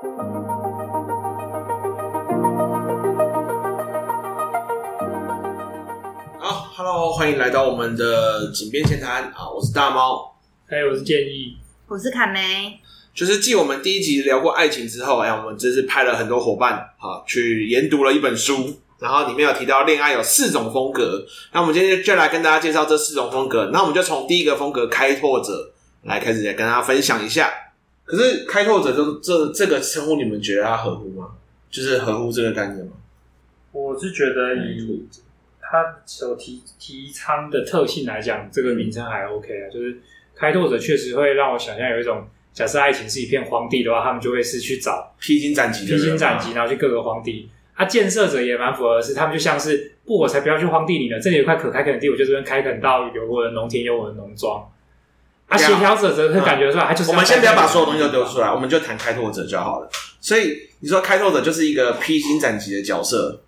好，Hello，欢迎来到我们的井边闲谈啊！我是大猫，还有我是建议，我是卡梅。就是继我们第一集聊过爱情之后，哎，我们这次派了很多伙伴啊去研读了一本书，然后里面有提到恋爱有四种风格。那我们今天就来跟大家介绍这四种风格。那我们就从第一个风格开拓者来开始，来跟大家分享一下。可是开拓者这这这个称呼，你们觉得它合乎吗？就是合乎这个概念吗？我是觉得以他所提提倡的特性来讲，这个名称还 OK 啊。就是开拓者确实会让我想象有一种。假设爱情是一片荒地的话，他们就会是去找披荆斩棘、披荆斩棘，然后去各个荒地。啊，建设者也蛮符合的是，他们就像是不，我才不要去荒地里呢。这里有块可开垦的地，我就这边开垦到有我的农田，有我的农庄。啊，协调者则会感觉出来，他就是。我们先不要把所有东西都丢出来，我们就谈开拓者就好了。所以你说开拓者就是一个披荆斩棘的角色，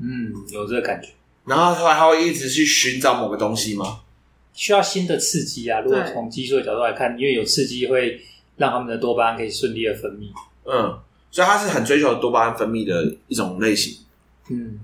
嗯，有这个感觉。然后他还会一直去寻找某个东西吗？需要新的刺激啊！如果从激素的角度来看，因为有刺激会。让他们的多巴胺可以顺利的分泌，嗯，所以他是很追求多巴胺分泌的一种类型。嗯，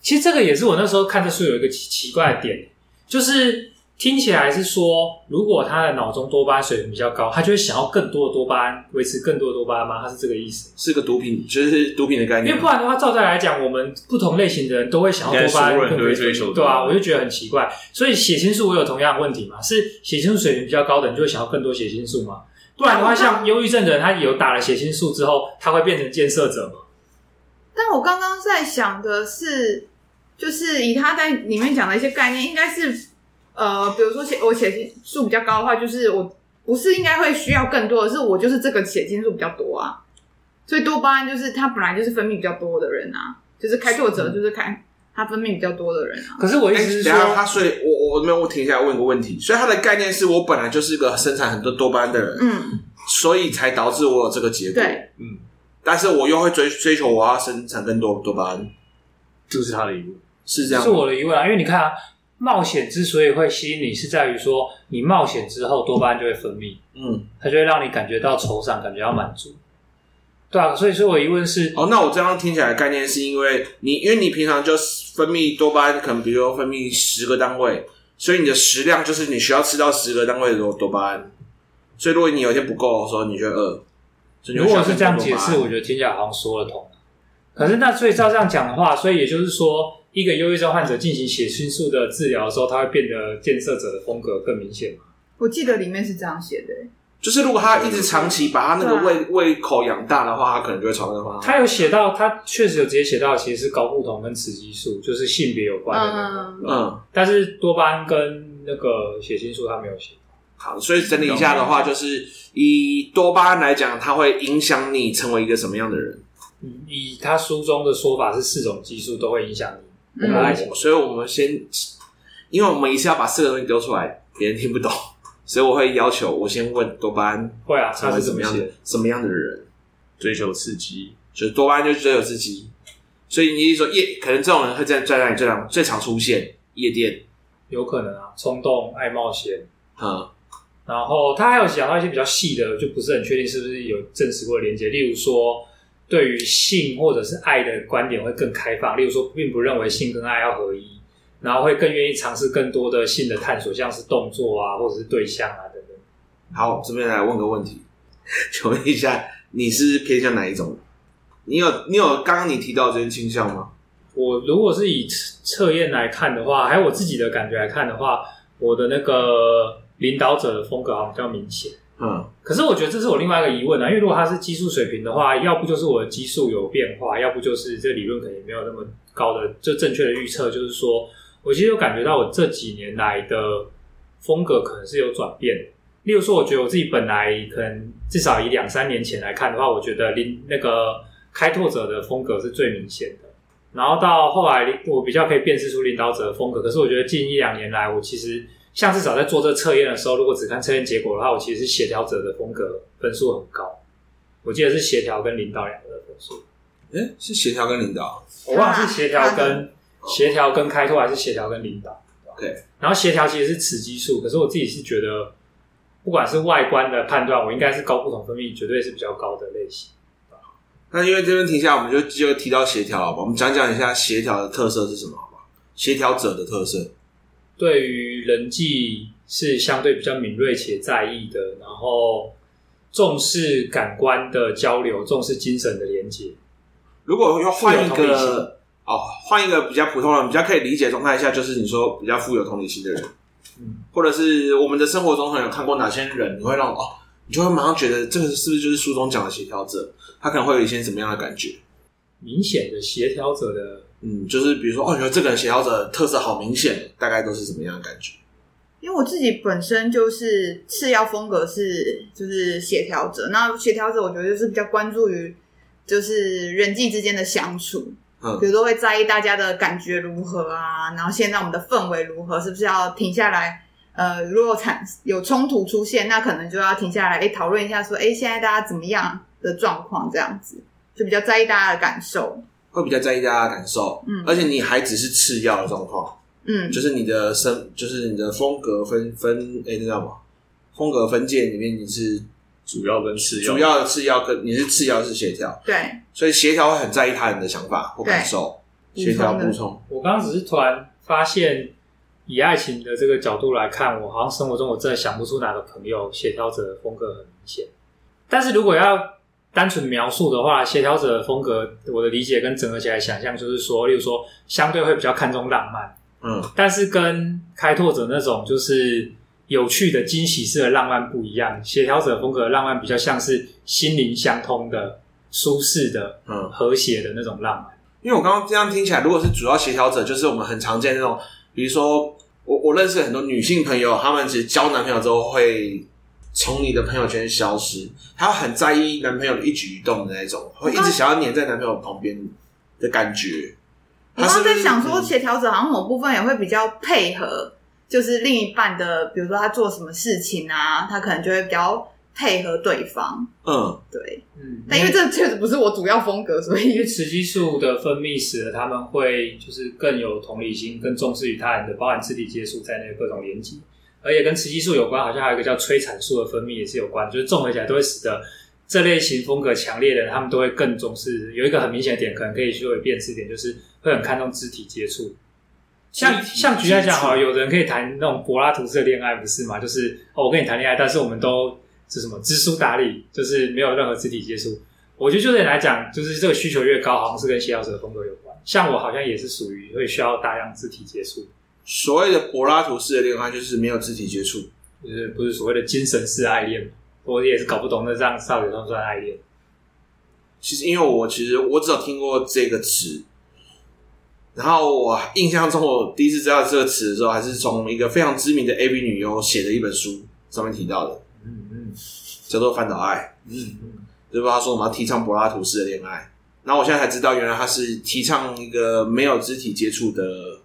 其实这个也是我那时候看这书有一个奇奇怪的点，就是听起来是说，如果他的脑中多巴胺水平比较高，他就会想要更多的多巴胺，维持更多的多巴胺吗？他是这个意思？是个毒品，就是毒品的概念。因为不然的话，照这来讲，我们不同类型的人都会想要多巴胺更多追求，对啊，我就觉得很奇怪。所以血清素我有同样的问题嘛？是血清素水平比较高的人就会想要更多血清素吗？不然的话，像忧郁症的人，他有打了血清素之后，他会变成建设者吗？但我刚刚在想的是，就是以他在里面讲的一些概念，应该是呃，比如说血我血清素比较高的话，就是我不是应该会需要更多的是我就是这个血清素比较多啊，所以多巴胺就是他本来就是分泌比较多的人啊，就是开拓者就是开。他分泌比较多的人啊，可是我意思是说，欸、他所以我我没有我停下来问一个问题，所以他的概念是我本来就是一个生产很多多巴胺的人，嗯，所以才导致我有这个结果，对，嗯，但是我又会追追求我要生产更多多巴胺，这是他的疑问，是这样，是我的疑问啊，因为你看啊，冒险之所以会吸引你，是在于说你冒险之后多巴胺就会分泌，嗯，它就会让你感觉到惆怅，感觉到满足。对啊，所以说我疑问是，哦，那我这样听起来的概念是因为你，因为你平常就分泌多巴胺，可能比如说分泌十个单位，所以你的食量就是你需要吃到十个单位的多多巴胺，所以如果你有一天不够的时候，你就会饿。如果是这样解释，我觉得听起来好像说得通。可是那所以照这样讲的话，所以也就是说，一个忧郁症患者进行血清素的治疗的时候，他会变得建设者的风格更明显吗？我记得里面是这样写的。就是如果他一直长期把他那个胃胃口养大的话，他可能就会朝那个方向。他有写到，他确实有直接写到，其实是睾固酮跟雌激素，就是性别有关的那个。嗯，嗯，但是多巴胺跟那个血清素他没有写。好，所以整理一下的话，就是以多巴胺来讲，它会影响你成为一个什么样的人？嗯，以他书中的说法是四种激素都会影响你。嗯，爱情。所以我们先，因为我们一次要把四个东西丢出来，别人听不懂。所以我会要求我先问多巴胺会啊，他是怎么样的什么样的人追求刺激，就是多巴胺就是追求刺激。所以你一说夜可能这种人会在在哪里最常最常出现夜店？有可能啊，冲动爱冒险。嗯，然后他还有讲到一些比较细的，就不是很确定是不是有证实过的连接。例如说，对于性或者是爱的观点会更开放。例如说，并不认为性跟爱要合一。然后会更愿意尝试更多的性的探索，像是动作啊，或者是对象啊等等。好，这边来问个问题，请问一下，你是偏向哪一种？你有你有刚刚你提到这些倾向吗？我如果是以测验来看的话，还有我自己的感觉来看的话，我的那个领导者的风格好像比较明显。嗯，可是我觉得这是我另外一个疑问啊，因为如果他是激素水平的话，要不就是我的激素有变化，要不就是这个理论可能也没有那么高的就正确的预测，就是说。我其实有感觉到，我这几年来的风格可能是有转变。例如说，我觉得我自己本来可能至少以两三年前来看的话，我觉得领那个开拓者的风格是最明显的。然后到后来，我比较可以辨识出领导者的风格。可是我觉得近一两年来，我其实像至少在做这个测验的时候，如果只看测验结果的话，我其实是协调者的风格分数很高。我记得是协调跟领导两个的分数。诶，是协调跟领导？我忘了是协调跟。协调跟开拓还是协调跟领导？OK，然后协调其实是雌激素，可是我自己是觉得，不管是外观的判断，我应该是高不同分泌绝对是比较高的类型。那因为这边停下来，我们就就提到协调好吧？我们讲讲一下协调的特色是什么好不好？协调者的特色，对于人际是相对比较敏锐且在意的，然后重视感官的交流，重视精神的连接。如果要换一个哦，换一个比较普通人比较可以理解状态下，就是你说比较富有同理心的人，嗯，或者是我们的生活中可能有看过哪些人，你会让哦，你就会马上觉得这个是不是就是书中讲的协调者？他可能会有一些什么样的感觉？明显的协调者的，嗯，就是比如说哦，你觉得这个人协调者特色好明显，大概都是什么样的感觉？因为我自己本身就是次要风格是就是协调者，那协调者我觉得就是比较关注于就是人际之间的相处。嗯，比如说会在意大家的感觉如何啊，然后现在我们的氛围如何，是不是要停下来？呃，如果产有冲突出现，那可能就要停下来，哎，讨论一下，说，哎，现在大家怎么样的状况？这样子就比较在意大家的感受，会比较在意大家的感受。嗯，而且你还只是次要的状况，嗯，就是你的身，就是你的风格分分，哎，知道吗？风格分界里面你是。主要跟次要，主要的次要跟你是次要是协调，对，所以协调会很在意他人的想法或感受，协调补充。我刚刚只是突然发现，以爱情的这个角度来看，我好像生活中我真的想不出哪个朋友协调者的风格很明显。但是如果要单纯描述的话，协调者的风格，我的理解跟整合起来想象就是说，例如说相对会比较看重浪漫，嗯，但是跟开拓者那种就是。有趣的惊喜式的浪漫不一样，协调者风格的浪漫比较像是心灵相通的、舒适的、嗯和谐的那种浪漫。因为我刚刚这样听起来，如果是主要协调者，就是我们很常见那种，比如说我我认识很多女性朋友，她们其实交男朋友之后会从你的朋友圈消失，她很在意男朋友的一举一动的那种，会一直想要黏在男朋友旁边的感觉。我刚刚在想说，协调者好像某部分也会比较配合。就是另一半的，比如说他做什么事情啊，他可能就会比较配合对方。嗯，对，嗯，但因为这确实不是我主要风格，所以因为雌激素的分泌使得他们会就是更有同理心，更重视与他人的，包含肢体接触在内的各种连接，而且跟雌激素有关，好像还有一个叫催产素的分泌也是有关，就是综合起来都会使得这类型风格强烈的人，他们都会更重视。有一个很明显的点，可能可以作为辨识点，就是会很看重肢体接触。像像举例来讲，好，有人可以谈那种柏拉图式的恋爱，不是吗？就是哦，我跟你谈恋爱，但是我们都是什么知书达理，就是没有任何肢体接触。我觉得就这点来讲，就是这个需求越高，好像是跟协调者的风格有关。像我好像也是属于会需要大量肢体接触。所谓的柏拉图式的恋爱，就是没有肢体接触，就是不是所谓的精神式爱恋。我也是搞不懂那这样到底算不算爱恋？其实，因为我其实我只有听过这个词。然后我印象中，我第一次知道这个词的时候，还是从一个非常知名的 AV 女优写的一本书上面提到的。嗯嗯，叫做饭岛爱。嗯嗯，就是他说我们要提倡柏拉图式的恋爱。然后我现在才知道，原来他是提倡一个没有肢体接触的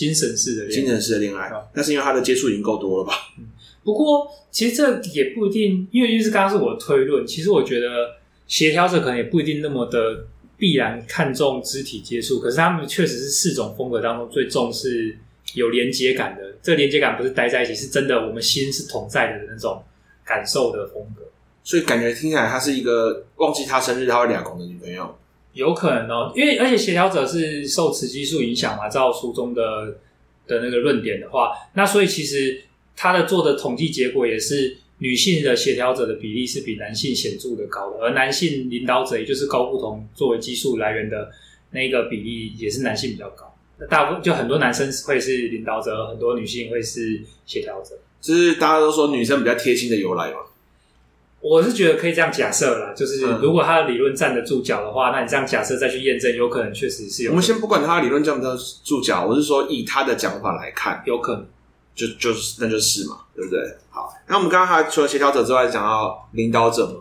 精神式的精神式的恋爱。那是因为他的接触已经够多了吧？嗯。不过其实这也不一定，因为就是刚刚是我的推论。其实我觉得协调者可能也不一定那么的。必然看重肢体接触，可是他们确实是四种风格当中最重视有连接感的。这个连接感不是待在一起，是真的，我们心是同在的那种感受的风格。所以感觉听起来，他是一个忘记他生日他会两公的女朋友，有可能哦。因为而且协调者是受雌激素影响嘛，照书中的的那个论点的话，那所以其实他的做的统计结果也是。女性的协调者的比例是比男性显著的高的，而男性领导者，也就是高不同作为激素来源的那个比例，也是男性比较高。大部分就很多男生会是领导者，很多女性会是协调者。就是大家都说女生比较贴心的由来嘛。我是觉得可以这样假设啦，就是如果他的理论站得住脚的话，那你这样假设再去验证，有可能确实是有。我们先不管他的理论站不站得住脚，我是说以他的讲法来看，有可能。就就是那就是嘛，对不对？好，那我们刚刚还除了协调者之外，讲到领导者嘛，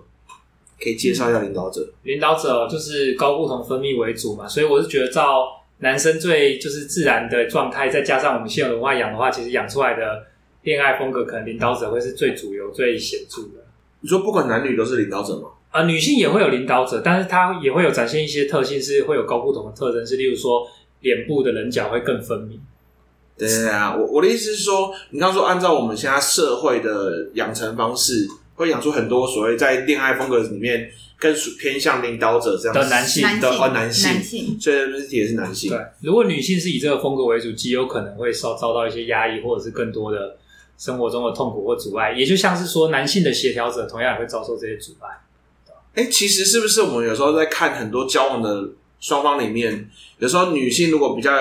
可以介绍一下领导者。领导者就是高固酮分泌为主嘛，所以我是觉得照男生最就是自然的状态，再加上我们现有文化养的话，其实养出来的恋爱风格，可能领导者会是最主流、最显著的。你说不管男女都是领导者吗？呃，女性也会有领导者，但是她也会有展现一些特性，是会有高不同的特征，是例如说脸部的棱角会更分明。对啊，我我的意思是说，你刚刚说按照我们现在社会的养成方式，会养出很多所谓在恋爱风格里面更偏向领导者这样的男性的哦男性，男性，所以也是男性。对，如果女性是以这个风格为主，极有可能会受遭到一些压抑，或者是更多的生活中的痛苦或阻碍。也就像是说，男性的协调者同样也会遭受这些阻碍。哎，其实是不是我们有时候在看很多交往的双方里面，有时候女性如果比较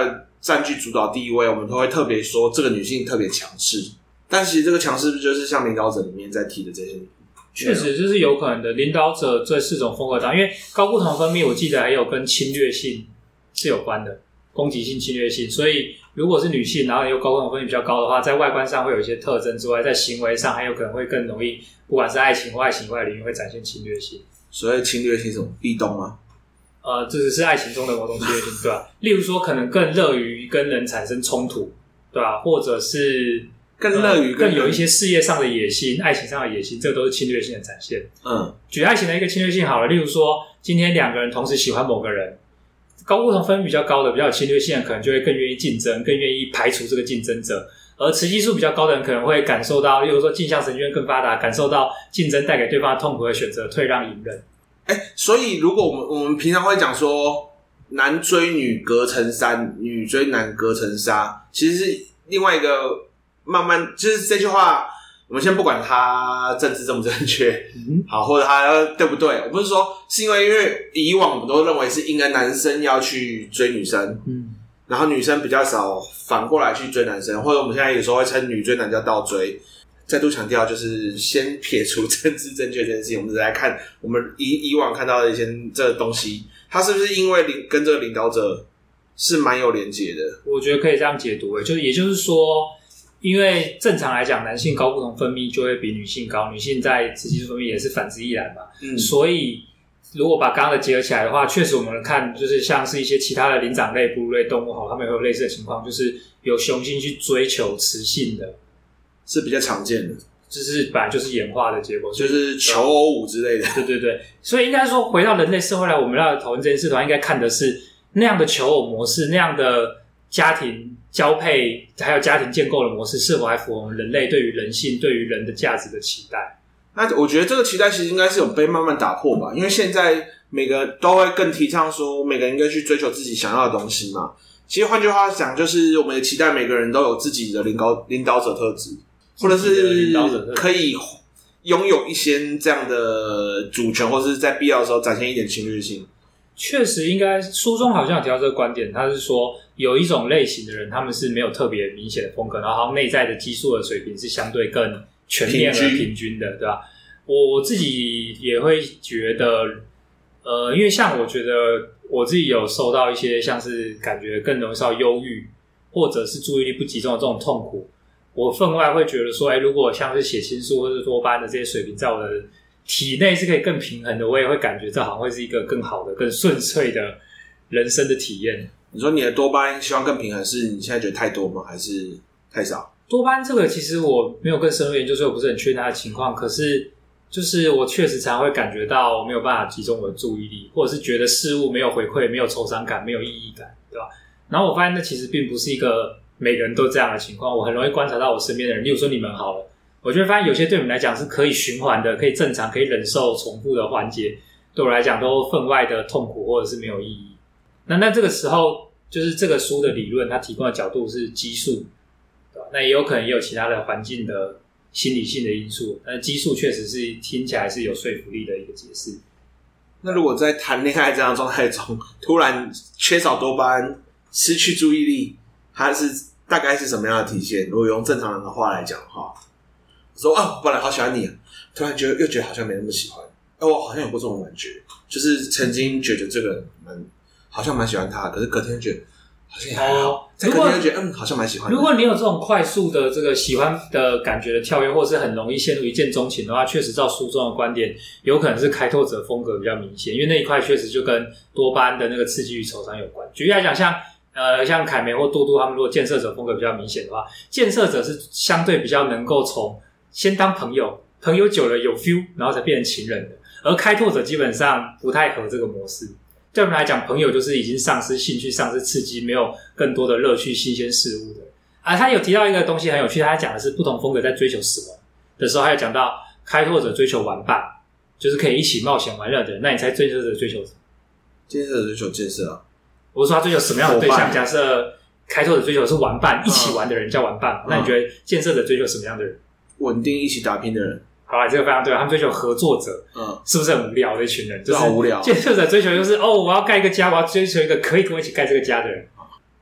占据主导地位，我们都会特别说这个女性特别强势。但其实这个强势是不是就是像领导者里面在提的这些？确实，这是有可能的。领导者这四种风格当中，因为高固酮分泌，我记得还有跟侵略性是有关的，攻击性、侵略性。所以，如果是女性，然后又睾固酮分泌比较高的话，在外观上会有一些特征之外，在行为上还有可能会更容易，不管是爱情或爱情以外领域，会展现侵略性。所以，侵略性是什么？壁咚吗？呃，这只是爱情中的某种侵略性，对吧？例如说，可能更乐于跟人产生冲突，对吧？或者是。更乐于更有一些事业上的野心、爱情上的野心，这都是侵略性的展现。嗯，举爱情的一个侵略性好了，例如说，今天两个人同时喜欢某个人，睾固酮分比较高的、比较有侵略性的，可能就会更愿意竞争，更愿意排除这个竞争者；而雌激素比较高的人，可能会感受到，例如说镜像神经更发达，感受到竞争带给对方痛苦，而选择退让隐忍。哎，所以如果我们我们平常会讲说，男追女隔层山，女追男隔层纱，其实是另外一个。慢慢就是这句话，我们先不管他政治正不正确，嗯，好，或者他对不对？我不是说是因为，因为以往我们都认为是应该男生要去追女生，嗯，然后女生比较少反过来去追男生，或者我们现在有时候会称女追男叫倒追。再度强调，就是先撇除政治正确这件事情，我们再来看我们以以往看到的一些这个东西，他是不是因为领跟这个领导者是蛮有连结的？我觉得可以这样解读，诶，就是也就是说。因为正常来讲，男性睾固酮分泌就会比女性高，女性在雌激素分泌也是反之亦然嘛。嗯，所以如果把刚刚的结合起来的话，确实我们看就是像是一些其他的灵长类、哺乳类动物，好，它们也会有类似的情况，就是有雄性去追求雌性的，是比较常见的。就是本来就是演化的结果，就是求偶舞之类的。对对对，所以应该说回到人类社会来，我们要讨论这件事的话，应该看的是那样的求偶模式，那样的家庭。交配还有家庭建构的模式，是否还符合我们人类对于人性、对于人的价值的期待？那我觉得这个期待其实应该是有被慢慢打破吧。因为现在每个都会更提倡说，每个人应该去追求自己想要的东西嘛。其实换句话讲，就是我们也期待每个人都有自己的领导领导者特质，或者是可以拥有一些这样的主权，或者是在必要的时候展现一点侵略性。确实，应该书中好像有提到这个观点，他是说。有一种类型的人，他们是没有特别明显的风格，然后内在的激素的水平是相对更全面而平均的，对吧？我我自己也会觉得，呃，因为像我觉得我自己有受到一些像是感觉更容易受到忧郁，或者是注意力不集中的这种痛苦，我分外会觉得说，哎，如果像是血清素或是多巴胺的这些水平在我的体内是可以更平衡的，我也会感觉这好像会是一个更好的、更顺遂的人生的体验。你说你的多巴胺希望更平衡，是你现在觉得太多吗？还是太少？多巴胺这个其实我没有更深入研究，所以我不是很确定它的情况。可是就是我确实常会感觉到没有办法集中我的注意力，或者是觉得事物没有回馈、没有酬赏感、没有意义感，对吧？然后我发现那其实并不是一个每个人都这样的情况。我很容易观察到我身边的人，例如说你们好了，我就会发现有些对你们来讲是可以循环的、可以正常、可以忍受重复的环节，对我来讲都分外的痛苦或者是没有意义。那那这个时候，就是这个书的理论，它提供的角度是激素，对吧？那也有可能也有其他的环境的心理性的因素。但激素确实是听起来是有说服力的一个解释。那如果在谈恋爱这样状态中，突然缺少多巴胺，失去注意力，它是大概是什么样的体现？如果用正常人的话来讲的话，说啊，本来好喜欢你，突然觉得又觉得好像没那么喜欢。哎，我好像有过这种感觉，就是曾经觉得这个人蛮。好像蛮喜欢他，可是隔天觉得好像还好。隔天就觉得嗯，好像蛮喜欢。如果你有这种快速的这个喜欢的感觉的跳跃，或是很容易陷入一见钟情的话，确实照书中的观点，有可能是开拓者风格比较明显，因为那一块确实就跟多巴胺的那个刺激与惆怅有关。举例来讲，像呃像凯梅或多多他们，如果建设者风格比较明显的话，建设者是相对比较能够从先当朋友，朋友久了有 feel，然后才变成情人的，而开拓者基本上不太合这个模式。对我们来讲，朋友就是已经丧失兴趣、丧失刺激，没有更多的乐趣、新鲜事物的。啊，他有提到一个东西很有趣，他讲的是不同风格在追求死亡的时候，还有讲到开拓者追求玩伴，就是可以一起冒险玩乐的人。那你猜追求者追求什么？建设者追求建设啊。我说他追求什么样的对象？假设开拓者追求的是玩伴，一起玩的人叫玩伴。嗯、那你觉得建设者追求什么样的人？稳定一起打拼的人。好了，这个非常对，他们追求合作者。嗯，是不是很无聊的一群人？就是好无聊。建设者追求就是哦，我要盖一个家，我要追求一个可以跟我一起盖这个家的人。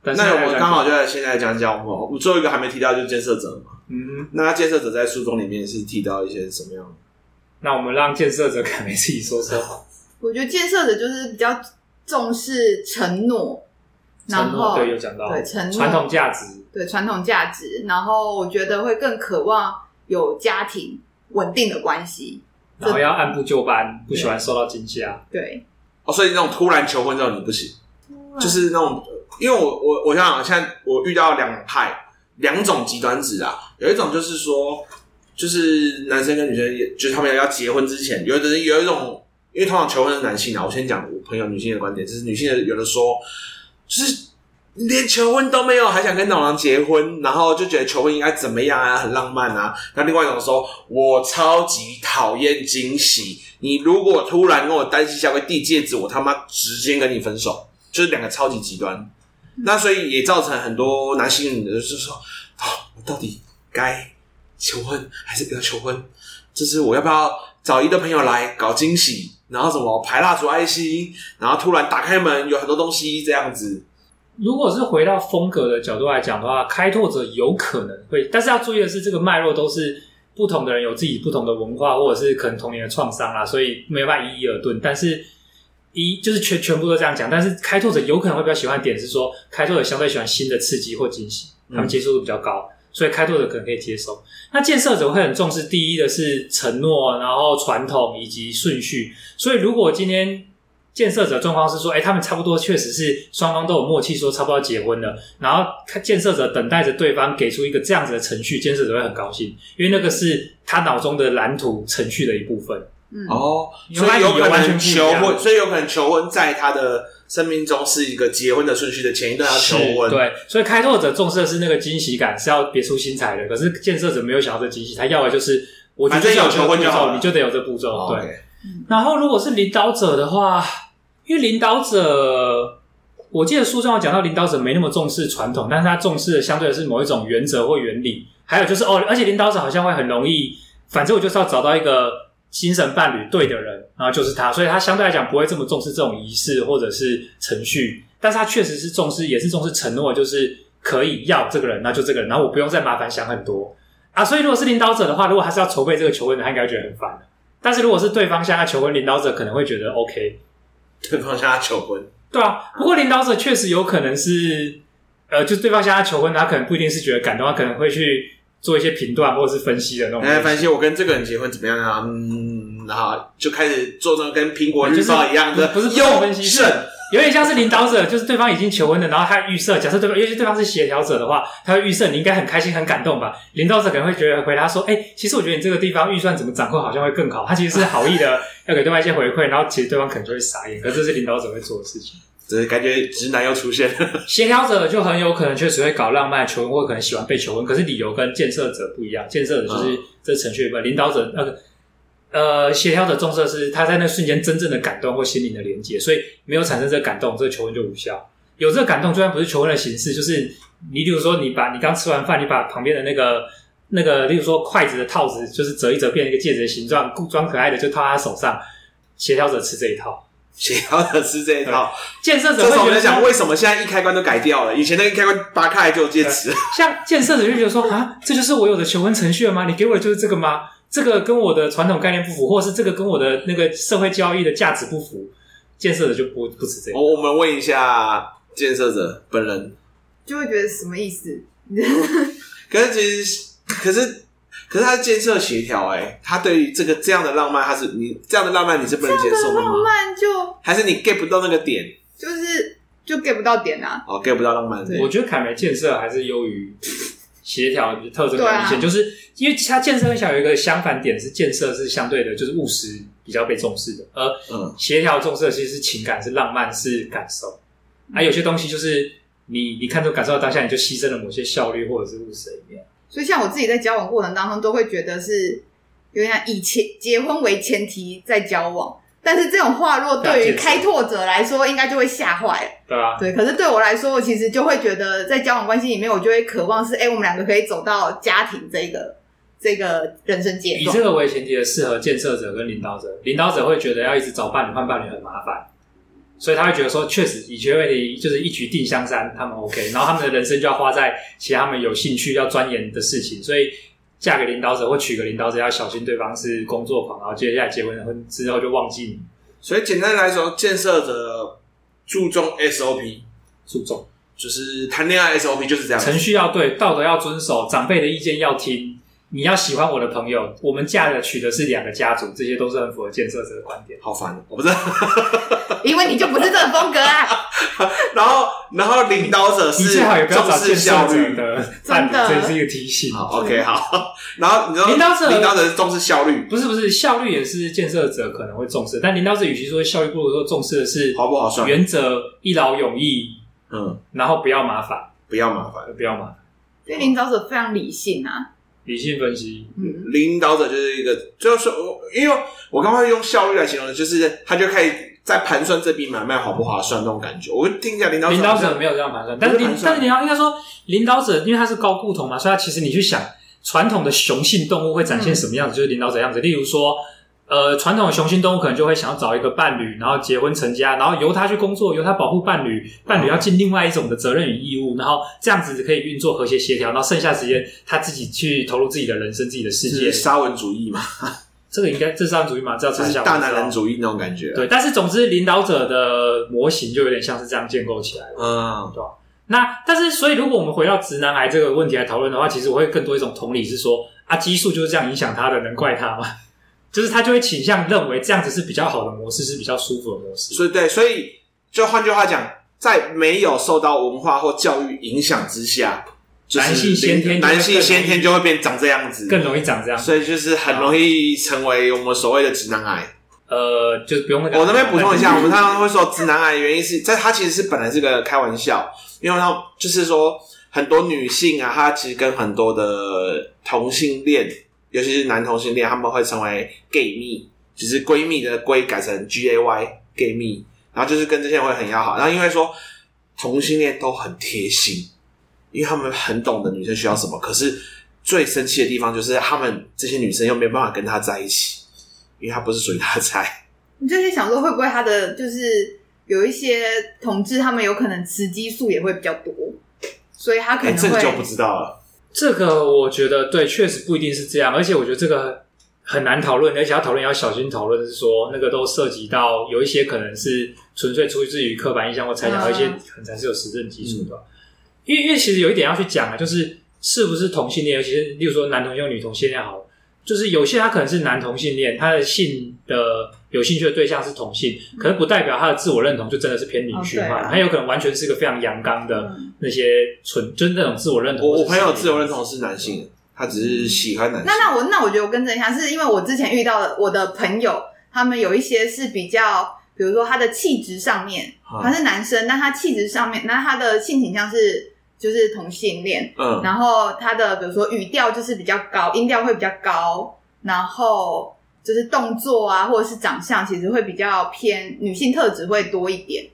那我们刚好就在现在讲讲，我我最后一个还没提到就是建设者嘛。嗯，那建设者在书中里面是提到一些什么样的？那我们让建设者 凯梅自己说说好。我觉得建设者就是比较重视承诺，然后对有讲到对承诺传统价值，对传统价值，然后我觉得会更渴望有家庭稳定的关系，然后要按部就班，不喜欢受到惊吓。对哦，所以那种突然求婚这种你不行，就是那种。因为我我我想想，现在我遇到两派两种极端值啊，有一种就是说，就是男生跟女生，也就是他们要结婚之前，有的人有一种，因为通常求婚是男性啊，我先讲我朋友女性的观点，就是女性的有的说，就是连求婚都没有，还想跟老狼结婚，然后就觉得求婚应该怎么样啊，很浪漫啊。那另外一种说，我超级讨厌惊喜，你如果突然跟我单膝下跪递戒指，我他妈直接跟你分手，就是两个超级极端。那所以也造成很多男性就是说，哦，我到底该求婚还是不要求婚？就是我要不要找一个朋友来搞惊喜，然后什么排蜡烛爱心，然后突然打开门有很多东西这样子。如果是回到风格的角度来讲的话，开拓者有可能会，但是要注意的是，这个脉络都是不同的人有自己不同的文化，或者是可能童年的创伤啊，所以没办法一一而论。但是。一就是全全部都这样讲，但是开拓者有可能会比较喜欢点是说，开拓者相对喜欢新的刺激或惊喜，他们接受度比较高，所以开拓者可能可以接受。那建设者会很重视第一的是承诺，然后传统以及顺序。所以如果今天建设者状况是说，哎，他们差不多确实是双方都有默契，说差不多要结婚了，然后建设者等待着对方给出一个这样子的程序，建设者会很高兴，因为那个是他脑中的蓝图程序的一部分。嗯、哦，所以有可能求婚，所以有可能求婚在他的生命中是一个结婚的顺序的前一段要求婚。对，所以开拓者重视的是那个惊喜感，是要别出心裁的。可是建设者没有想要这惊喜，他要的就是我觉得有求婚就好，你就得有这步骤。哦、对、然后如果是领导者的话，因为领导者，我记得书中有讲到，领导者没那么重视传统，但是他重视的相对的是某一种原则或原理。还有就是哦，而且领导者好像会很容易，反正我就是要找到一个。精神伴侣对的人，然后就是他，所以他相对来讲不会这么重视这种仪式或者是程序，但是他确实是重视，也是重视承诺，就是可以要这个人，那就这个人，然后我不用再麻烦想很多啊。所以如果是领导者的话，如果他是要筹备这个求婚的，他应该会觉得很烦。但是如果是对方向他求婚，领导者可能会觉得 OK。对方向他求婚，对啊。不过领导者确实有可能是，呃，就对方向他求婚，他可能不一定是觉得感动，他可能会去。做一些评断或者是分析的那种，哎分析我跟这个人结婚怎么样啊？嗯，然后就开始做那种跟苹果日报一样的，不是优分析，是有点像是领导者，就是对方已经求婚了，然后他预设，假设对方，尤其对方是协调者的话，他会预设你应该很开心、很感动吧？领导者可能会觉得回答说：“哎、欸，其实我觉得你这个地方预算怎么掌控好像会更好。”他其实是好意的，要给对方一些回馈，然后其实对方可能就会傻眼，可是这是领导者会做的事情。只是感觉直男又出现了，协调者就很有可能确实会搞浪漫求婚，或可能喜欢被求婚。可是理由跟建设者不一样，建设者就是这程序吧。领导者那个呃，协调者重色是他在那瞬间真正的感动或心灵的连接，所以没有产生这个感动，这个求婚就无效。有这个感动，就算不是求婚的形式，就是你比如说你把你刚吃完饭，你把旁边的那个那个，例如说筷子的套子，就是折一折变成一个戒指的形状，装可爱的就套在他手上。协调者吃这一套。协调者吃这一套，建设者会觉得讲，为什么现在一开关都改掉了？以前那个一开关拔开就有戒指。像建设者就觉得说啊，这就是我有的求婚程序了吗？你给我的就是这个吗？这个跟我的传统概念不符，或者是这个跟我的那个社会交易的价值不符？建设者就不不止这个。我我们问一下建设者本人，就会觉得什么意思？可是其实，可是。可是他是建设协调，哎，他对于这个这样的浪漫，他是你这样的浪漫，你是不能接受的吗？浪漫就还是你 get 不到那个点，就是就 get 不到点啊！哦，get 不到浪漫。我觉得凯梅建设还是优于协调特征很明显，就是因为它建设很小有一个相反点是建设是相对的，就是务实比较被重视的，而嗯，协调重视的其实是情感，是浪漫，是感受。而、啊、有些东西就是你你看出感受到当下，你就牺牲了某些效率或者是务实一面。所以，像我自己在交往过程当中，都会觉得是有点以前结婚为前提在交往。但是这种话，若对于开拓者来说，应该就会吓坏了。对啊，对。可是对我来说，我其实就会觉得，在交往关系里面，我就会渴望是，哎、欸，我们两个可以走到家庭这个这个人生阶段。以这个为前提的，适合建设者跟领导者。领导者会觉得要一直找伴侣换伴侣很麻烦，所以他会觉得说，确实以结为题就是一举定江山，他们 OK。然后他们的人生就要花在其他他们有兴趣要钻研的事情，所以。嫁给领导者或娶个领导者，要小心对方是工作狂，然后接下来结婚婚之后就忘记你。所以简单来说，建设者注重 SOP，注重就是谈恋爱 SOP 就是这样，程序要对，道德要遵守，长辈的意见要听。你要喜欢我的朋友，我们嫁的娶的是两个家族，这些都是很符合建设者的观点。好烦，我不知道，因为你就不是这个风格啊。然后，然后领导者是你最好也不要找建设者的，真的，这是一个提醒。好，OK，好。然后你说领导者，领导者是重视效率，不是不是，效率也是建设者可能会重视，但领导者与其说效率，不如说重视的是好不好算，原则一劳永逸，嗯，然后不要麻烦，不要麻烦，不要麻烦。所以领导者非常理性啊。理性分析，嗯，领导者就是一个，就是我，因为我刚刚用效率来形容的，就是他就可以在盘算这笔买卖划不划算那种感觉。我听起来领导者，领导者没有这样盘算，但是领，但是你要应该说，领导者因为他是高固同嘛，所以他其实你去想，传统的雄性动物会展现什么样子，嗯、就是领导者样子。例如说。呃，传统的雄性动物可能就会想要找一个伴侣，然后结婚成家，然后由他去工作，由他保护伴侣，伴侣要尽另外一种的责任与义务，然后这样子可以运作和谐协调，然后剩下时间他自己去投入自己的人生、自己的世界。沙文主义嘛，这个应该这是沙文主义嘛？这叫大男人主义那种感觉。对，但是总之领导者的模型就有点像是这样建构起来的，嗯，对吧？那但是所以如果我们回到直男癌这个问题来讨论的话，其实我会更多一种同理，是说啊，激素就是这样影响他的，能怪他吗？就是他就会倾向认为这样子是比较好的模式，是比较舒服的模式。所以对，所以就换句话讲，在没有受到文化或教育影响之下，男性先天男性先天就会变长这样子，更容易长这样子，所以就是很容易成为我们所谓的直男癌。呃，就是不用那个。我那边补充一下，我们常常会说直男癌的原因是在他其实是本来是个开玩笑，因为他就是说很多女性啊，她其实跟很多的同性恋。尤其是男同性恋，他们会成为 gay 蜜，就是闺蜜的闺改成 G A Y gay 蜜，然后就是跟这些人会很要好。然后因为说同性恋都很贴心，因为他们很懂得女生需要什么。可是最生气的地方就是他们这些女生又没办法跟他在一起，因为他不是属于他的菜。你就在想说，会不会他的就是有一些同志，他们有可能雌激素也会比较多，所以他可能会、欸、这个就不知道了。这个我觉得对，确实不一定是这样，而且我觉得这个很难讨论，而且要讨论要小心讨论，是说那个都涉及到有一些可能是纯粹出自于刻板印象或猜想，而一些可能才是有实证基础的。嗯、因为因为其实有一点要去讲啊，就是是不是同性恋，尤其是例如说男同性恋、女同性恋好了。就是有些他可能是男同性恋，他的性的有兴趣的对象是同性，嗯、可是不代表他的自我认同就真的是偏女性化，他、哦啊、有可能完全是一个非常阳刚的那些纯，嗯、就是那种自我认同。我我朋友自我认同是男性，他只是喜欢男性。那那我那我觉得我更正一下，是因为我之前遇到的我的朋友，他们有一些是比较，比如说他的气质上面，嗯、他是男生，那他气质上面，那他的性倾向是。就是同性恋，嗯，然后他的比如说语调就是比较高，音调会比较高，然后就是动作啊，或者是长相，其实会比较偏女性特质会多一点，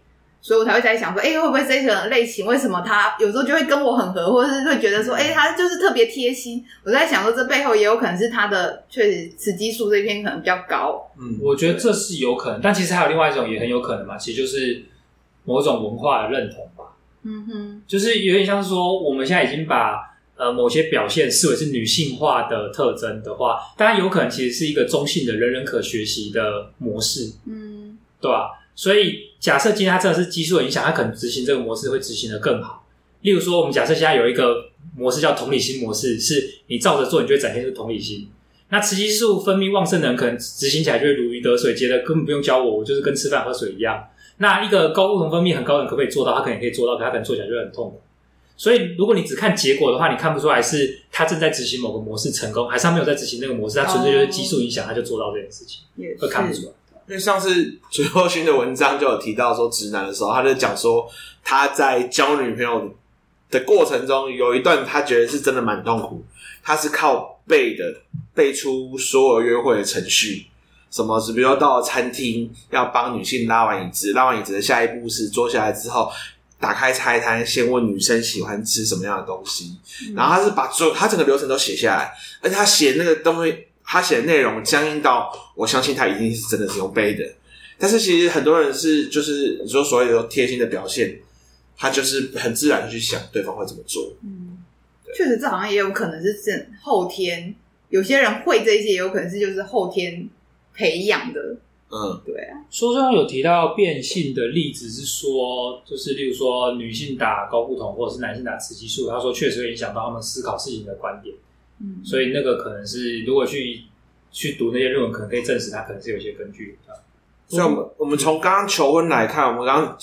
所以我才会在想说，哎，会不会这个类型为什么他有时候就会跟我很合，或者是会觉得说，哎，他就是特别贴心。我在想说，这背后也有可能是他的确实雌激素这一边可能比较高。嗯，我觉得这是有可能，但其实还有另外一种也很有可能嘛，其实就是某种文化的认同吧。嗯哼，就是有点像是说，我们现在已经把呃某些表现视为是女性化的特征的话，当然有可能其实是一个中性的、人人可学习的模式，嗯，对吧？所以假设今天它真的是激素的影响，它可能执行这个模式会执行的更好。例如说，我们假设现在有一个模式叫同理心模式，是你照着做，你就会展现出同理心。那雌激素分泌旺盛的人，可能执行起来就会如鱼得水，觉得根本不用教我，我就是跟吃饭喝水一样。那一个睾固酮分泌很高的人可不可以做到？他可能可以做到，可他可能做起来就会很痛苦。所以，如果你只看结果的话，你看不出来是他正在执行某个模式成功，还是他没有在执行那个模式，他纯粹就是激素影响，他就做到这件事情，会看不出来。因为上次最后勋的文章就有提到说，直男的时候，他就讲说他在交女朋友的过程中，有一段他觉得是真的蛮痛苦，他是靠背的背出所有约会的程序，什么？是比如说到了餐厅要帮女性拉完椅子，拉完椅子的下一步是坐下来之后打开菜单，先问女生喜欢吃什么样的东西，嗯、然后他是把所有他整个流程都写下来，而且他写那个东西，他写的内容僵硬到我相信他一定是真的是用背的。但是其实很多人是就是你说所谓的贴心的表现，他就是很自然的去想对方会怎么做。嗯，确实这好像也有可能是这后天。有些人会这些，也有可能是就是后天培养的。嗯，对啊。书中有提到变性的例子，是说就是例如说女性打高固酮，或者是男性打雌激素，他说确实会影响到他们思考事情的观点。嗯，所以那个可能是如果去去读那些论文，可能可以证实它可能是有些根据的。所以我们我们从刚刚求婚来看，我们刚刚。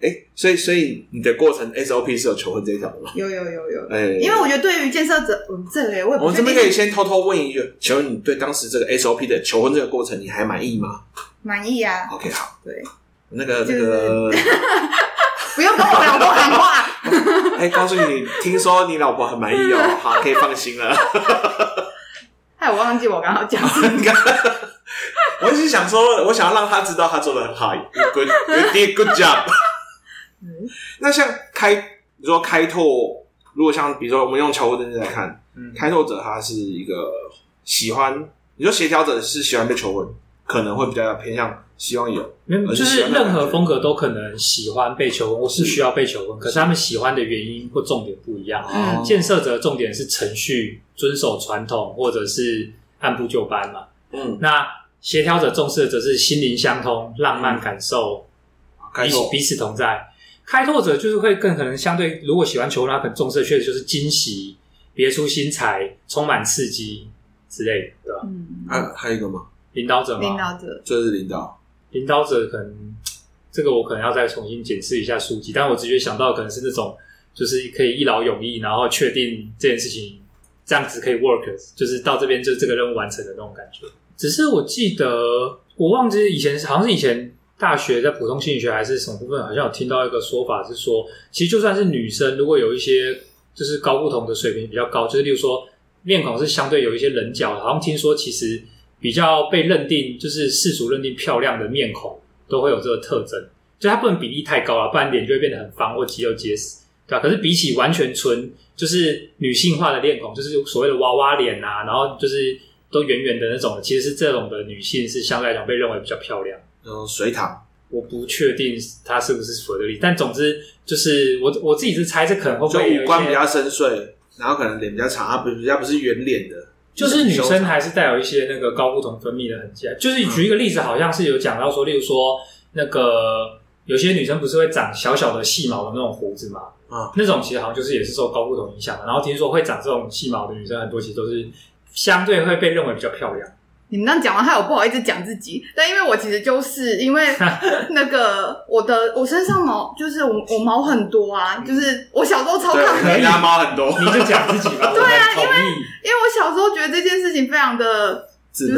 哎、欸，所以所以你的过程 SOP 是有求婚这一条的吗？有有有有，哎、欸，因为我觉得对于建设者，嗯，这个我我们这边可以先偷偷问一句，请问你对当时这个 SOP 的求婚这个过程，你还满意吗？满意啊。OK，好，对，那个、就是、那个，不用跟我老婆喊话。哎、欸，告诉你，听说你老婆很满意哦，好，可以放心了。哎，我忘记我刚刚讲什么。我是想说，我想要让他知道他做的很好，good，you did good job。嗯、那像开，你说开拓，如果像比如说我们用求婚的来看，嗯，开拓者他是一个喜欢，你说协调者是喜欢被求婚，可能会比较偏向希望有，嗯，就是任何风格都可能喜欢被求婚，或是需要被求婚，可是他们喜欢的原因或重点不一样。嗯，建设者重点是程序、遵守传统，或者是按部就班嘛。嗯，那协调者重视的则是心灵相通、浪漫感受，彼此彼此同在。开拓者就是会更可能相对，如果喜欢求婚，他很重视的确实就是惊喜、别出心裁、充满刺激之类的，对吧？嗯，还、啊、还有一个吗？领导者吗？领导者，这是领导。领导者可能这个我可能要再重新检视一下书籍，但我直觉想到的可能是那种就是可以一劳永逸，然后确定这件事情这样子可以 work，就是到这边就这个任务完成的那种感觉。只是我记得我忘记以前好像是以前。大学在普通心理学还是什么部分，好像有听到一个说法是说，其实就算是女生，如果有一些就是高不同的水平比较高，就是例如说面孔是相对有一些棱角，好像听说其实比较被认定就是世俗认定漂亮的面孔都会有这个特征，就它不能比例太高了，不然脸就会变得很方或肌肉结实，对吧？可是比起完全纯就是女性化的面孔，就是所谓的娃娃脸啊，然后就是都圆圆的那种，其实是这种的女性是相对来讲被认为比较漂亮。嗯，水塘，我不确定它是不是佛的例，但总之就是我我自己是猜，这可能会不会五官比较深邃，然后可能脸比较长，啊不比较不是圆脸的，就是女生还是带有一些那个高不同分泌的痕迹。就是举一个例子，好像是有讲到说，例如说那个有些女生不是会长小小的细毛的那种胡子嘛，啊、嗯，那种其实好像就是也是受高不同影响的。然后听说会长这种细毛的女生很多，其实都是相对会被认为比较漂亮。你们这样讲完，害我不好意思讲自己，但因为我其实就是因为 那个我的我身上毛就是我我毛很多啊，就是我小时候超抗拒，人家毛很多，你就讲自己吧。对啊，因为因为我小时候觉得这件事情非常的，就是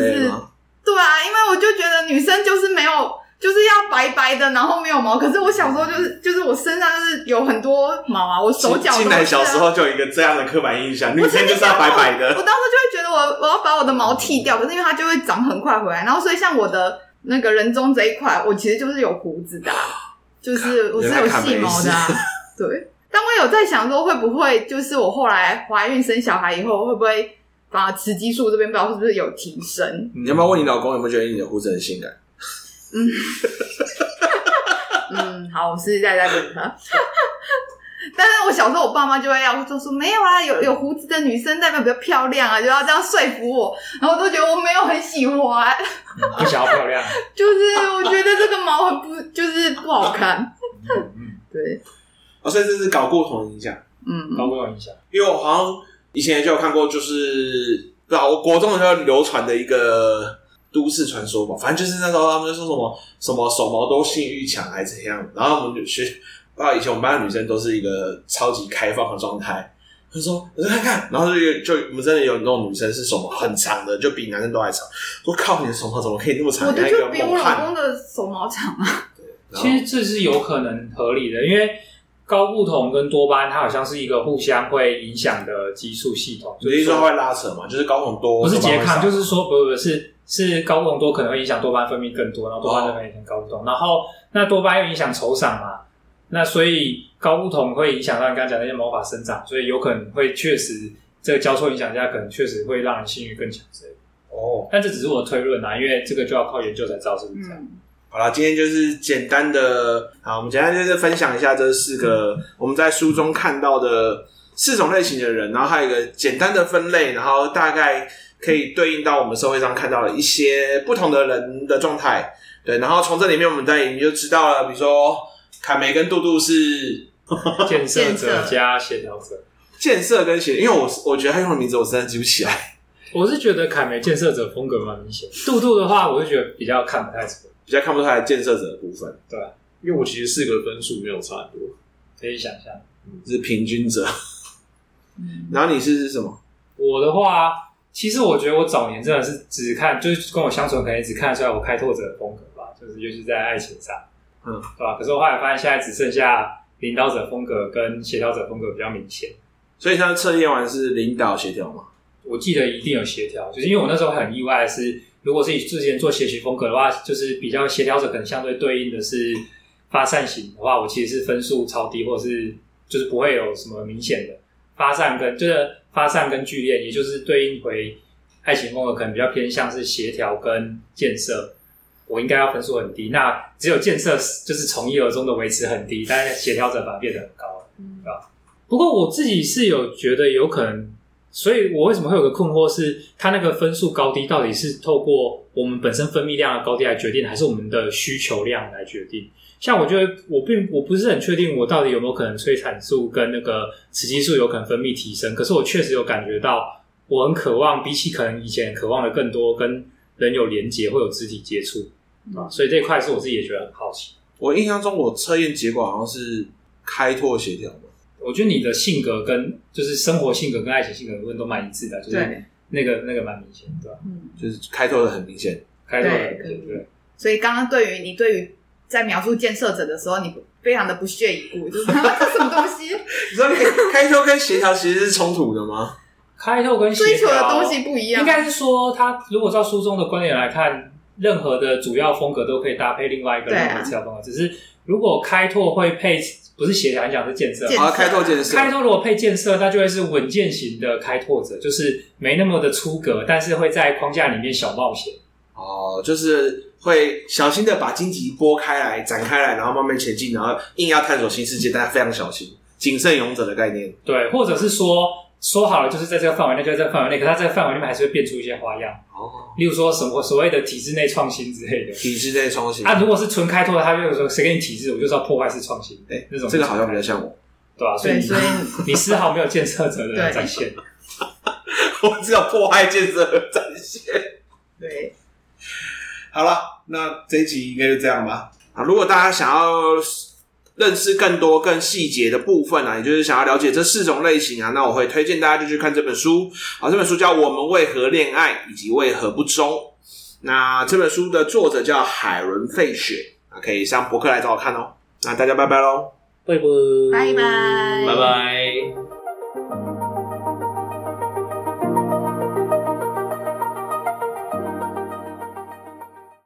对啊，因为我就觉得女生就是没有。就是要白白的，然后没有毛。可是我小时候就是，就是我身上就是有很多毛啊，我手脚。进来小时候就有一个这样的刻板印象，女生就是要白白的。我当时就会觉得我我要把我的毛剃掉，可是因为它就会长很快回来。然后所以像我的那个人中这一块，我其实就是有胡子的、啊，就是我是有细毛的、啊。对，但我有在想说，会不会就是我后来怀孕生小孩以后，会不会把雌激素这边不知道是不是有提升？你要不要问你老公有没有觉得你的胡子很性感？嗯，嗯，好，我实实在在问他。但是我小时候，我爸妈就会要就说没有啊，有有胡子的女生代表比较漂亮啊，就要这样说服我。然后我都觉得我没有很喜欢，不想要漂亮，就是我觉得这个毛很不，就是不好看。嗯嗯，对。哦，所以这是搞过头影响，嗯，搞过头影响。因为我好像以前就有看过，就是对啊，我国中的时候流传的一个。都市传说吧，反正就是那时候他们就说什么什么手毛都性欲强还是怎样，然后我们就学，啊，以前我们班的女生都是一个超级开放的状态。他说：“我说看看，然后就就我们真的有那种女生是手毛很长的，就比男生都还长。我靠，你的手毛怎么可以那么长？我的就比我老公的手毛长啊。”其实这是有可能合理的，因为。睾固酮跟多巴胺，它好像是一个互相会影响的激素系统。所以说会拉扯嘛，就是高酮多，不是拮抗，就是说不不不是是高不酮多可能会影响多巴胺分泌更多，然后多巴胺分泌影响高不酮，然后那多巴胺又影响酬赏嘛，那所以高不酮会影响到你刚刚讲那些毛发生长，所以有可能会确实这个交错影响下，可能确实会让人性欲更强之类的。哦，但这只是我的推论啊，因为这个就要靠研究才知道是不是这样。嗯好了，今天就是简单的，好，我们简单就是分享一下这四个我们在书中看到的四种类型的人，然后还有一个简单的分类，然后大概可以对应到我们社会上看到的一些不同的人的状态。对，然后从这里面我们再就知道了，比如说凯梅跟杜杜是 建设者加协调者，建设跟协，因为我我觉得他用的名字我实在记不起来。我是觉得凯梅建设者风格蛮明显，杜杜的话我就觉得比较看不太出来。比较看不出来建设者的部分，对，因为我其实四个分数没有差很多，可以想象，是平均者。嗯，然后你是什么？我的话，其实我觉得我早年真的是只看，就是跟我相处，可能只看得出来我开拓者的风格吧，就是尤其在爱情上，嗯，对吧？可是我后来发现，现在只剩下领导者风格跟协调者风格比较明显。所以，他测验完是领导协调吗？我记得一定有协调，就是因为我那时候很意外的是。如果是以之前做学习风格的话，就是比较协调者，可能相对对应的是发散型的话，我其实是分数超低，或者是就是不会有什么明显的发散跟就是发散跟剧烈，也就是对应回爱情风格，可能比较偏向是协调跟建设，我应该要分数很低。那只有建设就是从一而终的维持很低，但是协调者反而变得很高，对吧？不过我自己是有觉得有可能。所以我为什么会有个困惑是，它那个分数高低到底是透过我们本身分泌量的高低来决定，还是我们的需求量来决定？像我觉得我并我不是很确定，我到底有没有可能催产素跟那个雌激素有可能分泌提升？可是我确实有感觉到，我很渴望，比起可能以前渴望的更多跟人有连接，会有肢体接触啊。所以这一块是我自己也觉得很好奇。我印象中，我测验结果好像是开拓协调。我觉得你的性格跟就是生活性格跟爱情性格部分都蛮一致的，就是那个那个蛮明显，对吧？嗯，就是开拓的很明显，开拓的很明显，对。所以刚刚对于你对于在描述建设者的时候，你非常的不屑一顾，就是 这什么东西？你说开拓跟协调其实是冲突的吗？开拓跟追求的东西不一样，应该是说他如果照书中的观点来看，任何的主要风格都可以搭配另外一个任何次要风格，只是如果开拓会配。不是协调，你讲是建设。好，开拓建设。开拓如果配建设，那就会是稳健型的开拓者，就是没那么的出格，但是会在框架里面小冒险。哦，就是会小心的把荆棘拨开来、展开来，然后慢慢前进，然后硬要探索新世界，大家非常小心，谨慎勇者的概念。对，或者是说。说好了，就是在这个范围内，就在这个范围内。可是它这个范围里面还是会变出一些花样。哦，例如说什么所谓的体制内创新之类的。体制内创新。啊，如果是纯开拓的，他就说谁给你体制，我就是要破坏式创新。哎、欸，那种这个好像比较像我，对吧、啊？所以，所以 你丝毫没有建设者的展现。我只有破坏建设的展现。对，好了，那这一集应该就这样吧。啊，如果大家想要。认识更多更细节的部分啊，也就是想要了解这四种类型啊，那我会推荐大家就去看这本书。好，这本书叫《我们为何恋爱以及为何不忠》。那这本书的作者叫海伦费雪啊，可以上博客来找我看哦。那大家拜拜喽，拜拜，拜拜，拜拜。